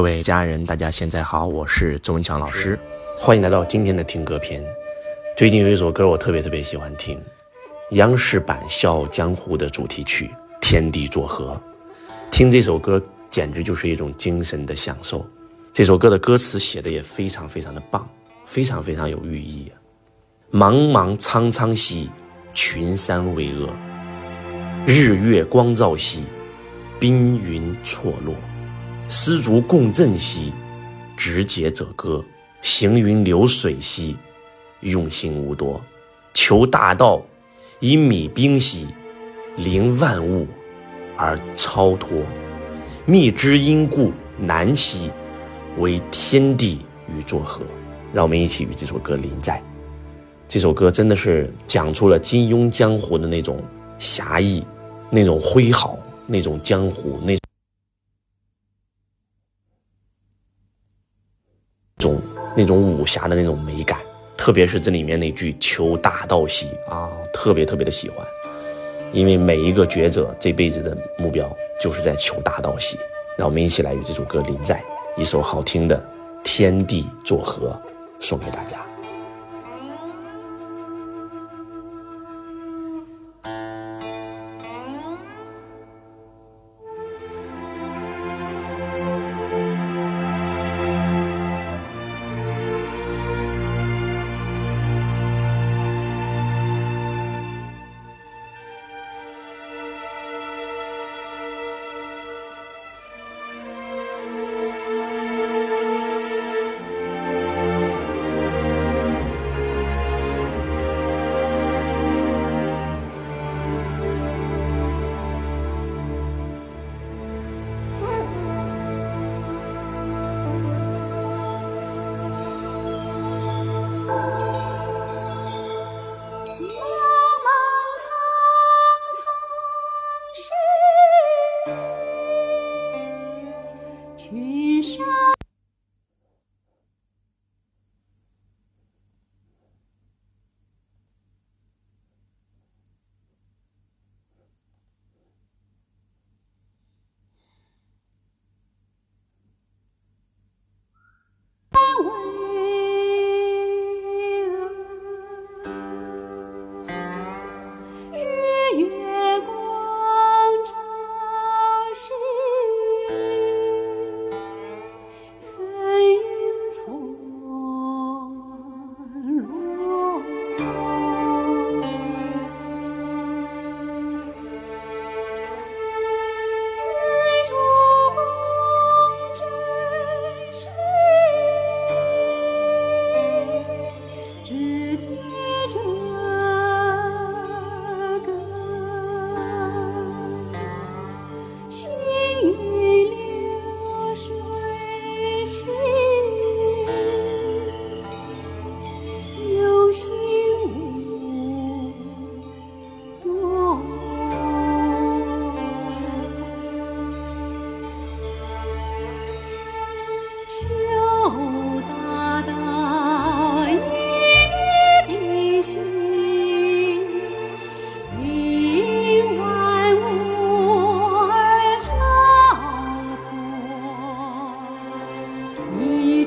各位家人，大家现在好，我是周文强老师，欢迎来到今天的听歌篇。最近有一首歌我特别特别喜欢听，央视版《笑傲江湖》的主题曲《天地作合》，听这首歌简直就是一种精神的享受。这首歌的歌词写的也非常非常的棒，非常非常有寓意。茫茫苍苍兮，群山巍峨；日月光照兮，冰云错落。丝竹共振兮，执节者歌；行云流水兮，用心无多。求大道，以米冰兮，凌万物而超脱。觅知因故难兮，为天地与作合。让我们一起与这首歌临在。这首歌真的是讲出了金庸江湖的那种侠义，那种挥毫，那种江湖那。种那种武侠的那种美感，特别是这里面那句“求大道喜”啊，特别特别的喜欢，因为每一个觉者这辈子的目标就是在求大道喜。让我们一起来与这首歌临在，一首好听的《天地作合》送给大家。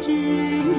知。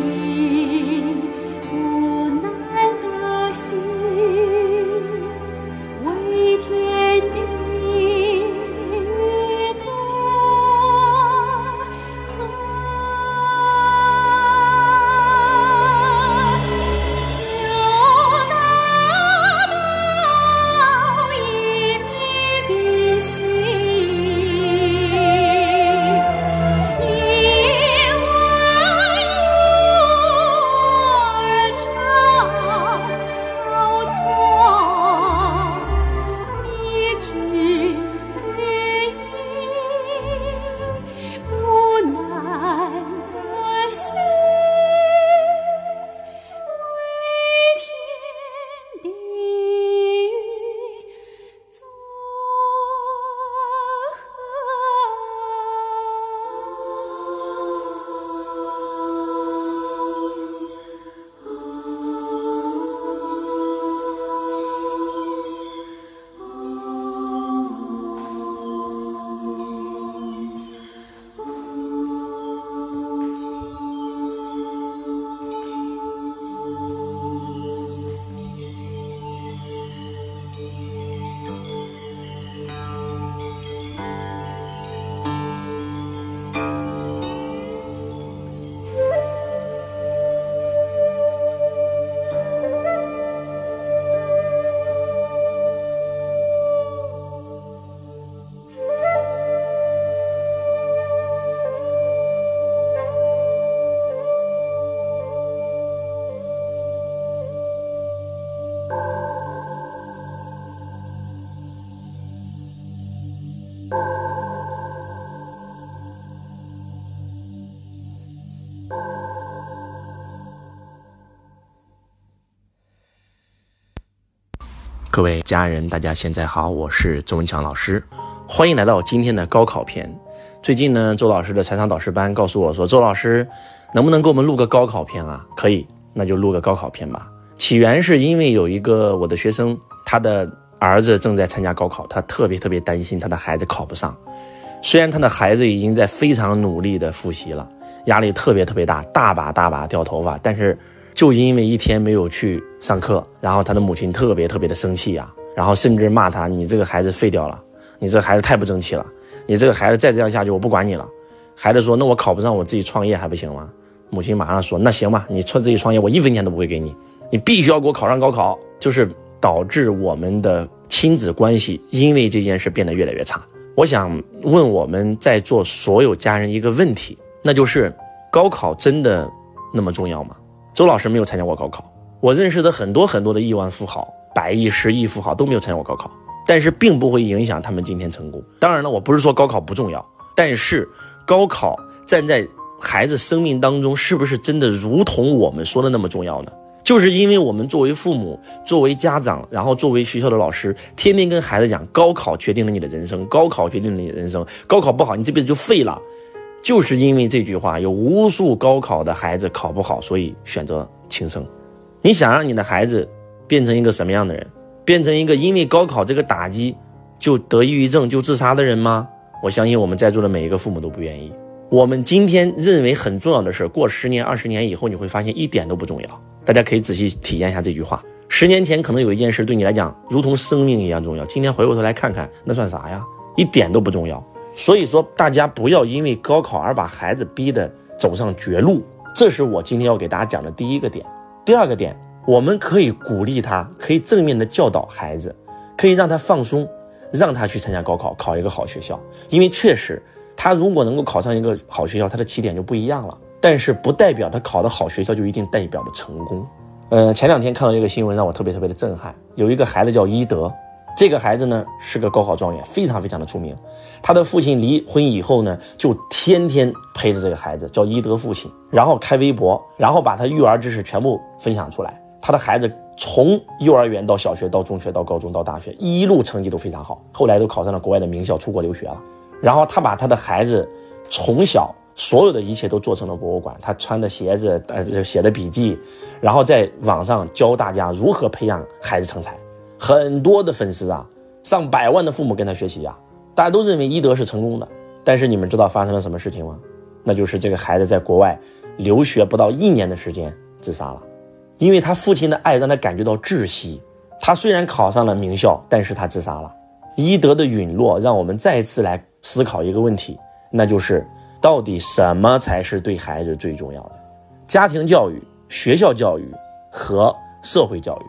各位家人大家现在好我是周文强老师。欢迎来到今天的高考篇。最近呢周老师的财商导师班告诉我说周老师能不能给我们录个高考篇啊？可以那就录个高考篇吧。起源是因为有一个我的学生他的儿子正在参加高考，他特别特别担心他的孩子考不上。虽然他的孩子已经在非常努力的复习了，压力特别特别大，大把大把掉头发，但是。就因为一天没有去上课，然后他的母亲特别特别的生气呀，然后甚至骂他：“你这个孩子废掉了，你这孩子太不争气了，你这个孩子再这样下去，我不管你了。”孩子说：“那我考不上，我自己创业还不行吗？”母亲马上说：“那行吧，你创自己创业，我一分钱都不会给你，你必须要给我考上高考。”就是导致我们的亲子关系因为这件事变得越来越差。我想问我们在座所有家人一个问题，那就是高考真的那么重要吗？周老师没有参加过高考，我认识的很多很多的亿万富豪、百亿、十亿富豪都没有参加过高考，但是并不会影响他们今天成功。当然了，我不是说高考不重要，但是高考站在孩子生命当中，是不是真的如同我们说的那么重要呢？就是因为我们作为父母、作为家长，然后作为学校的老师，天天跟孩子讲，高考决定了你的人生，高考决定了你的人生，高考不好，你这辈子就废了。就是因为这句话，有无数高考的孩子考不好，所以选择轻生。你想让你的孩子变成一个什么样的人？变成一个因为高考这个打击就得抑郁症、就自杀的人吗？我相信我们在座的每一个父母都不愿意。我们今天认为很重要的事，过十年、二十年以后，你会发现一点都不重要。大家可以仔细体验一下这句话：十年前可能有一件事对你来讲如同生命一样重要，今天回过头来看看，那算啥呀？一点都不重要。所以说，大家不要因为高考而把孩子逼得走上绝路。这是我今天要给大家讲的第一个点。第二个点，我们可以鼓励他，可以正面的教导孩子，可以让他放松，让他去参加高考，考一个好学校。因为确实，他如果能够考上一个好学校，他的起点就不一样了。但是不代表他考的好学校就一定代表了成功。呃，前两天看到一个新闻，让我特别特别的震撼。有一个孩子叫伊德。这个孩子呢是个高考状元，非常非常的出名。他的父亲离婚以后呢，就天天陪着这个孩子，叫伊德父亲，然后开微博，然后把他育儿知识全部分享出来。他的孩子从幼儿园到小学到中学到高中到大学，一路成绩都非常好，后来都考上了国外的名校，出国留学了。然后他把他的孩子从小所有的一切都做成了博物馆，他穿的鞋子，呃，写的笔记，然后在网上教大家如何培养孩子成才。很多的粉丝啊，上百万的父母跟他学习呀，大家都认为伊德是成功的。但是你们知道发生了什么事情吗？那就是这个孩子在国外留学不到一年的时间自杀了，因为他父亲的爱让他感觉到窒息。他虽然考上了名校，但是他自杀了。伊德的陨落让我们再次来思考一个问题，那就是到底什么才是对孩子最重要的？家庭教育、学校教育和社会教育。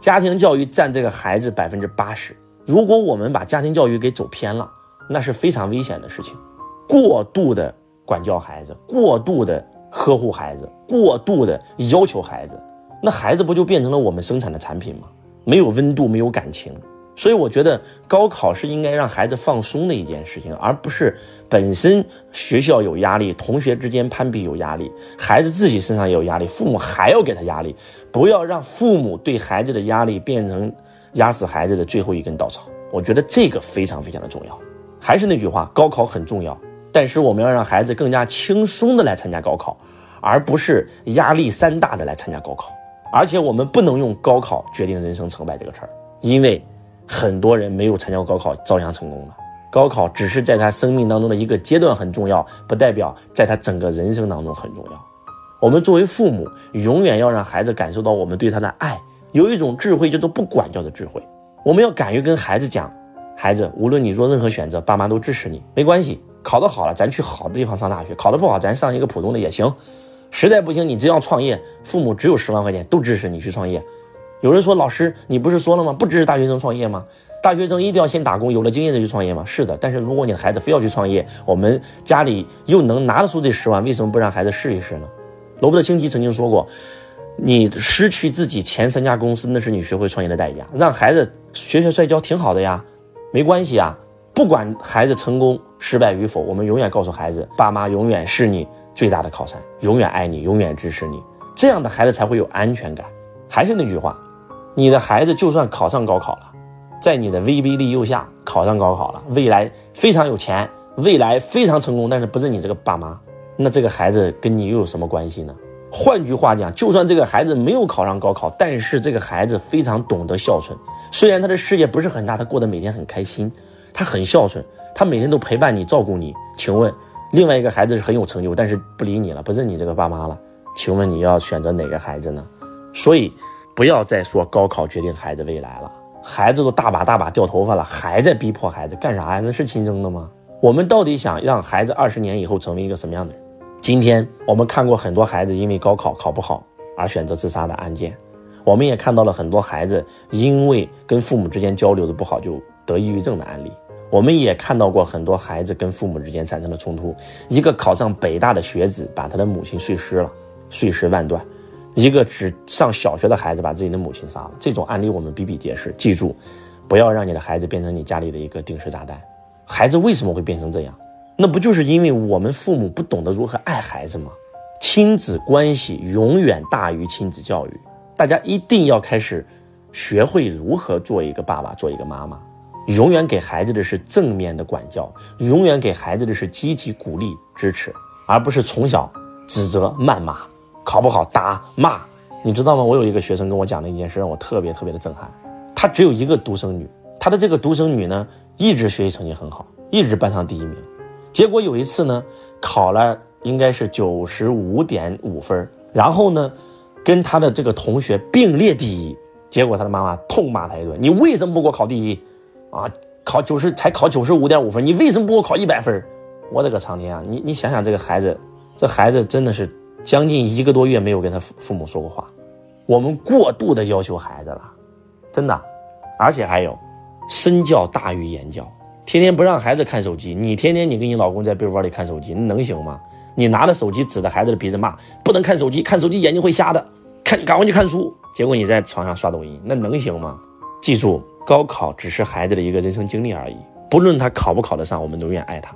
家庭教育占这个孩子百分之八十。如果我们把家庭教育给走偏了，那是非常危险的事情。过度的管教孩子，过度的呵护孩子，过度的要求孩子，那孩子不就变成了我们生产的产品吗？没有温度，没有感情。所以我觉得高考是应该让孩子放松的一件事情，而不是本身学校有压力，同学之间攀比有压力，孩子自己身上也有压力，父母还要给他压力。不要让父母对孩子的压力变成压死孩子的最后一根稻草。我觉得这个非常非常的重要。还是那句话，高考很重要，但是我们要让孩子更加轻松的来参加高考，而不是压力山大的来参加高考。而且我们不能用高考决定人生成败这个事儿，因为。很多人没有参加过高考，照样成功了。高考只是在他生命当中的一个阶段很重要，不代表在他整个人生当中很重要。我们作为父母，永远要让孩子感受到我们对他的爱。有一种智慧叫做不管教的智慧。我们要敢于跟孩子讲：孩子，无论你做任何选择，爸妈都支持你，没关系。考得好了，咱去好的地方上大学；考得不好，咱上一个普通的也行。实在不行，你只要创业，父母只有十万块钱，都支持你去创业。有人说：“老师，你不是说了吗？不支持大学生创业吗？大学生一定要先打工，有了经验再去创业吗？”是的，但是如果你的孩子非要去创业，我们家里又能拿得出这十万，为什么不让孩子试一试呢？罗伯特清崎曾经说过：“你失去自己前三家公司，那是你学会创业的代价。”让孩子学学摔跤挺好的呀，没关系啊。不管孩子成功失败与否，我们永远告诉孩子：爸妈永远是你最大的靠山，永远爱你，永远支持你。这样的孩子才会有安全感。还是那句话。你的孩子就算考上高考了，在你的威逼利诱下考上高考了，未来非常有钱，未来非常成功，但是不是你这个爸妈，那这个孩子跟你又有什么关系呢？换句话讲，就算这个孩子没有考上高考，但是这个孩子非常懂得孝顺，虽然他的事业不是很大，他过得每天很开心，他很孝顺，他每天都陪伴你，照顾你。请问，另外一个孩子是很有成就，但是不理你了，不认你这个爸妈了，请问你要选择哪个孩子呢？所以，不要再说高考决定孩子未来了，孩子都大把大把掉头发了，还在逼迫孩子干啥呀？那是亲生的吗？我们到底想让孩子二十年以后成为一个什么样的人？今天我们看过很多孩子因为高考考不好而选择自杀的案件，我们也看到了很多孩子因为跟父母之间交流的不好就得抑郁症的案例。我们也看到过很多孩子跟父母之间产生了冲突，一个考上北大的学子把他的母亲碎尸了，碎尸万段；一个只上小学的孩子把自己的母亲杀了。这种案例我们比比皆是。记住，不要让你的孩子变成你家里的一个定时炸弹。孩子为什么会变成这样？那不就是因为我们父母不懂得如何爱孩子吗？亲子关系永远大于亲子教育，大家一定要开始学会如何做一个爸爸，做一个妈妈。永远给孩子的是正面的管教，永远给孩子的是积极鼓励支持，而不是从小指责谩骂，考不好打骂。你知道吗？我有一个学生跟我讲了一件事，让我特别特别的震撼。他只有一个独生女，他的这个独生女呢，一直学习成绩很好，一直班上第一名。结果有一次呢，考了应该是九十五点五分，然后呢，跟他的这个同学并列第一。结果他的妈妈痛骂他一顿：“你为什么不给我考第一？啊，考九十才考九十五点五分，你为什么不给我考一百分？”我的个苍天啊！你你想想，这个孩子，这孩子真的是将近一个多月没有跟他父父母说过话。我们过度的要求孩子了，真的，而且还有，身教大于言教。天天不让孩子看手机，你天天你跟你老公在被窝里看手机，能行吗？你拿着手机指着孩子的鼻子骂，不能看手机，看手机眼睛会瞎的，看赶快去看书。结果你在床上刷抖音，那能行吗？记住，高考只是孩子的一个人生经历而已，不论他考不考得上，我们永远爱他，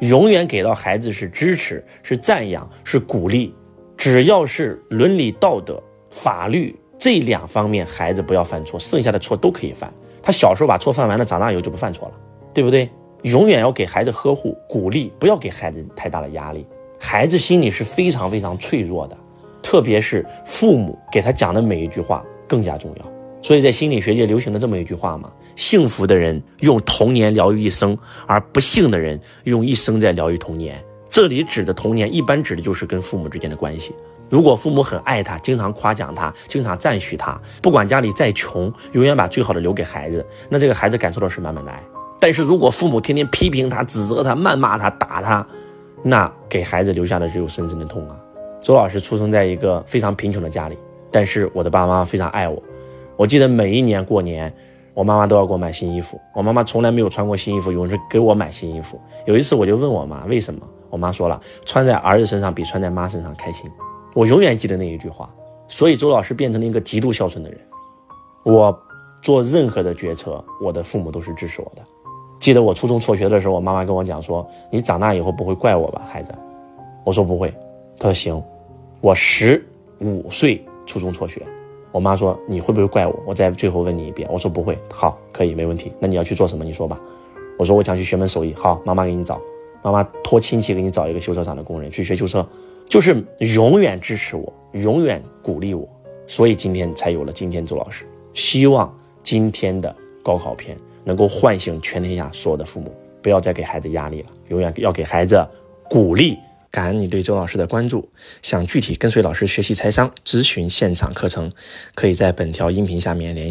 永远给到孩子是支持、是赞扬、是鼓励。只要是伦理道德、法律这两方面，孩子不要犯错，剩下的错都可以犯。他小时候把错犯完了，长大以后就不犯错了。对不对？永远要给孩子呵护、鼓励，不要给孩子太大的压力。孩子心里是非常非常脆弱的，特别是父母给他讲的每一句话更加重要。所以在心理学界流行的这么一句话嘛：幸福的人用童年疗愈一生，而不幸的人用一生在疗愈童年。这里指的童年，一般指的就是跟父母之间的关系。如果父母很爱他，经常夸奖他，经常赞许他，不管家里再穷，永远把最好的留给孩子，那这个孩子感受到是满满的爱。但是如果父母天天批评他、指责他、谩骂他、打他，那给孩子留下的只有深深的痛啊！周老师出生在一个非常贫穷的家里，但是我的爸妈非常爱我。我记得每一年过年，我妈妈都要给我买新衣服。我妈妈从来没有穿过新衣服，有人给我买新衣服。有一次我就问我妈为什么，我妈说了，穿在儿子身上比穿在妈身上开心。我永远记得那一句话。所以周老师变成了一个极度孝顺的人。我做任何的决策，我的父母都是支持我的。记得我初中辍学的时候，我妈妈跟我讲说：“你长大以后不会怪我吧，孩子？”我说：“不会。”她说：“行。”我十五岁初中辍学，我妈说：“你会不会怪我？”我再最后问你一遍，我说：“不会。”好，可以，没问题。那你要去做什么？你说吧。我说：“我想去学门手艺。”好，妈妈给你找，妈妈托亲戚给你找一个修车厂的工人去学修车，就是永远支持我，永远鼓励我，所以今天才有了今天周老师。希望今天的高考篇。能够唤醒全天下所有的父母，不要再给孩子压力了，永远要给孩子鼓励。感恩你对周老师的关注，想具体跟随老师学习财商、咨询现场课程，可以在本条音频下面联。